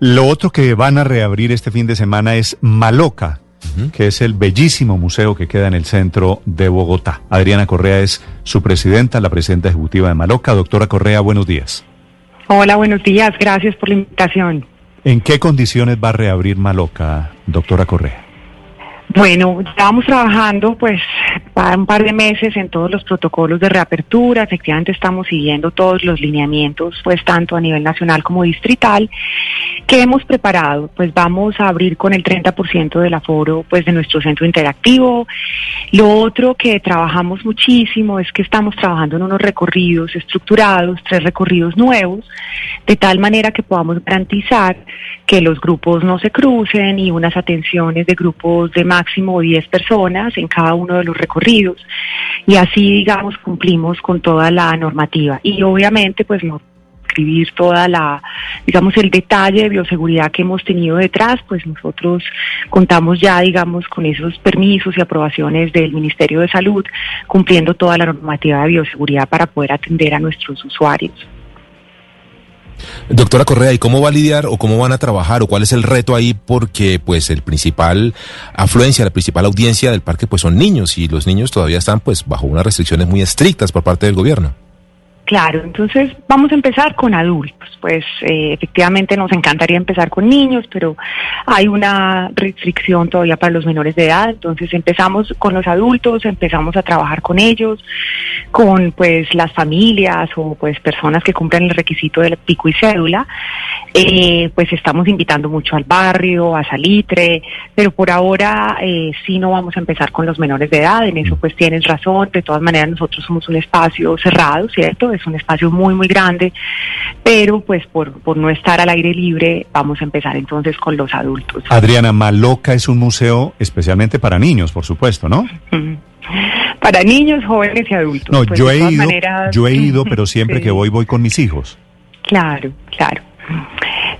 Lo otro que van a reabrir este fin de semana es Maloca, que es el bellísimo museo que queda en el centro de Bogotá. Adriana Correa es su presidenta, la presidenta ejecutiva de Maloca. Doctora Correa, buenos días. Hola, buenos días. Gracias por la invitación. ¿En qué condiciones va a reabrir Maloca, doctora Correa? Bueno, estábamos trabajando pues para un par de meses en todos los protocolos de reapertura, efectivamente estamos siguiendo todos los lineamientos pues tanto a nivel nacional como distrital que hemos preparado, pues vamos a abrir con el 30% del aforo pues de nuestro centro interactivo. Lo otro que trabajamos muchísimo es que estamos trabajando en unos recorridos estructurados, tres recorridos nuevos, de tal manera que podamos garantizar que los grupos no se crucen y unas atenciones de grupos de máximo 10 personas en cada uno de los recorridos y así digamos cumplimos con toda la normativa y obviamente pues no escribir toda la, digamos, el detalle de bioseguridad que hemos tenido detrás, pues nosotros contamos ya, digamos, con esos permisos y aprobaciones del Ministerio de Salud, cumpliendo toda la normativa de bioseguridad para poder atender a nuestros usuarios. Doctora Correa, ¿y cómo va a lidiar o cómo van a trabajar o cuál es el reto ahí? Porque pues el principal afluencia, la principal audiencia del parque pues son niños y los niños todavía están pues bajo unas restricciones muy estrictas por parte del gobierno. Claro, entonces vamos a empezar con adultos. Pues eh, efectivamente nos encantaría empezar con niños, pero hay una restricción todavía para los menores de edad. Entonces empezamos con los adultos, empezamos a trabajar con ellos, con pues las familias o pues personas que cumplan el requisito del pico y cédula. Eh, pues estamos invitando mucho al barrio, a Salitre, pero por ahora eh, sí no vamos a empezar con los menores de edad. En eso pues tienes razón. De todas maneras nosotros somos un espacio cerrado, ¿cierto? Es un espacio muy, muy grande, pero pues por, por no estar al aire libre vamos a empezar entonces con los adultos. Adriana, Maloca es un museo especialmente para niños, por supuesto, ¿no? Para niños, jóvenes y adultos. No, pues, yo, he ido, yo he ido, pero siempre que voy, voy con mis hijos. Claro, claro.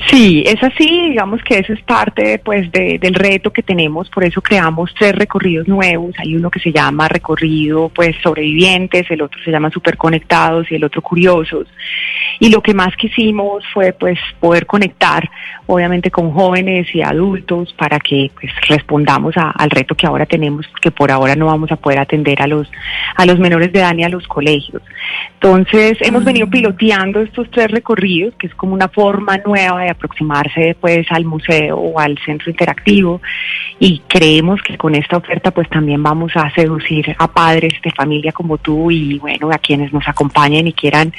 Sí, es así, digamos que eso es parte pues del reto que tenemos, por eso creamos tres recorridos nuevos, hay uno que se llama recorrido pues sobrevivientes, el otro se llama superconectados y el otro curiosos. Y lo que más quisimos fue pues poder conectar obviamente con jóvenes y adultos para que pues respondamos al reto que ahora tenemos, que por ahora no vamos a poder atender a los a los menores de edad ni a los colegios. Entonces, hemos venido mm. piloteando estos tres recorridos, que es como una forma nueva de aproximarse pues al museo o al centro interactivo y creemos que con esta oferta pues también vamos a seducir a padres de familia como tú y bueno, a quienes nos acompañen y quieran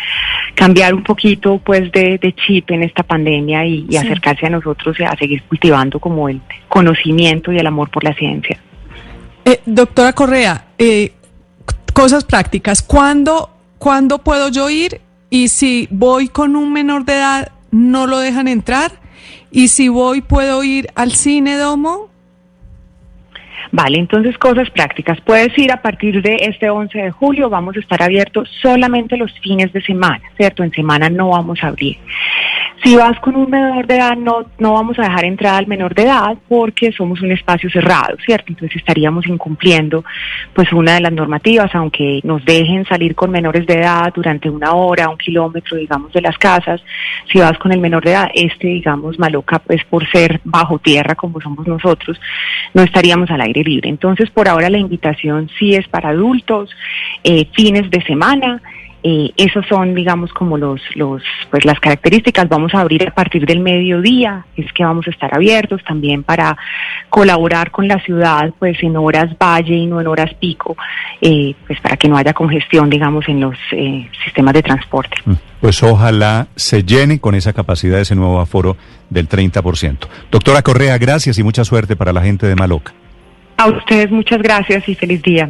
cambiar un poquito pues de, chip en esta pandemia y, acercarse a nosotros y a seguir cultivando como el conocimiento y el amor por la ciencia. Eh, doctora Correa, eh, cosas prácticas. ¿Cuándo, ¿Cuándo puedo yo ir? Y si voy con un menor de edad, ¿no lo dejan entrar? Y si voy, ¿puedo ir al cine domo? Vale, entonces cosas prácticas. Puedes ir a partir de este 11 de julio, vamos a estar abiertos solamente los fines de semana, ¿cierto? En semana no vamos a abrir. Si vas con un menor de edad, no, no vamos a dejar entrar al menor de edad porque somos un espacio cerrado, ¿cierto? Entonces estaríamos incumpliendo pues una de las normativas, aunque nos dejen salir con menores de edad durante una hora, un kilómetro, digamos, de las casas. Si vas con el menor de edad, este, digamos, maloca, pues por ser bajo tierra como somos nosotros, no estaríamos al aire libre. Entonces, por ahora la invitación sí es para adultos, eh, fines de semana eh, esos son, digamos, como los, los, pues las características. Vamos a abrir a partir del mediodía, es que vamos a estar abiertos también para colaborar con la ciudad, pues en horas valle y no en horas pico, eh, pues para que no haya congestión, digamos, en los eh, sistemas de transporte. Mm. Pues ojalá se llene con esa capacidad, ese nuevo aforo del 30%. Doctora Correa, gracias y mucha suerte para la gente de Maloca. A ustedes muchas gracias y feliz día.